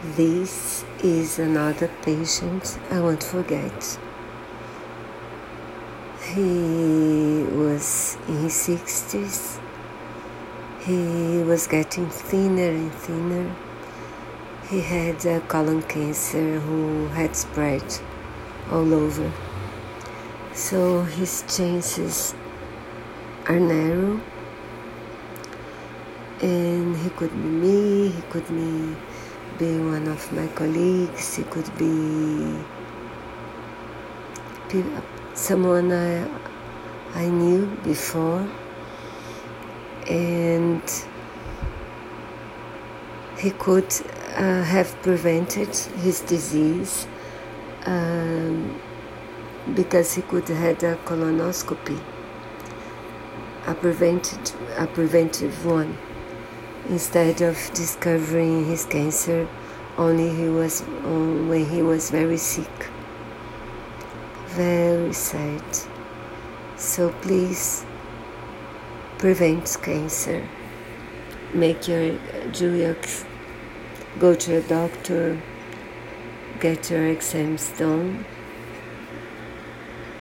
This is another patient I won't forget. He was in his 60s. He was getting thinner and thinner. He had a colon cancer who had spread all over. So his chances are narrow. And he could be me, he could be be one of my colleagues, it could be someone I, I knew before, and he could uh, have prevented his disease um, because he could have had a colonoscopy, a prevented, a preventive one instead of discovering his cancer only he was when he was very sick. Very sad. So please prevent cancer. Make your do go to a doctor get your exams done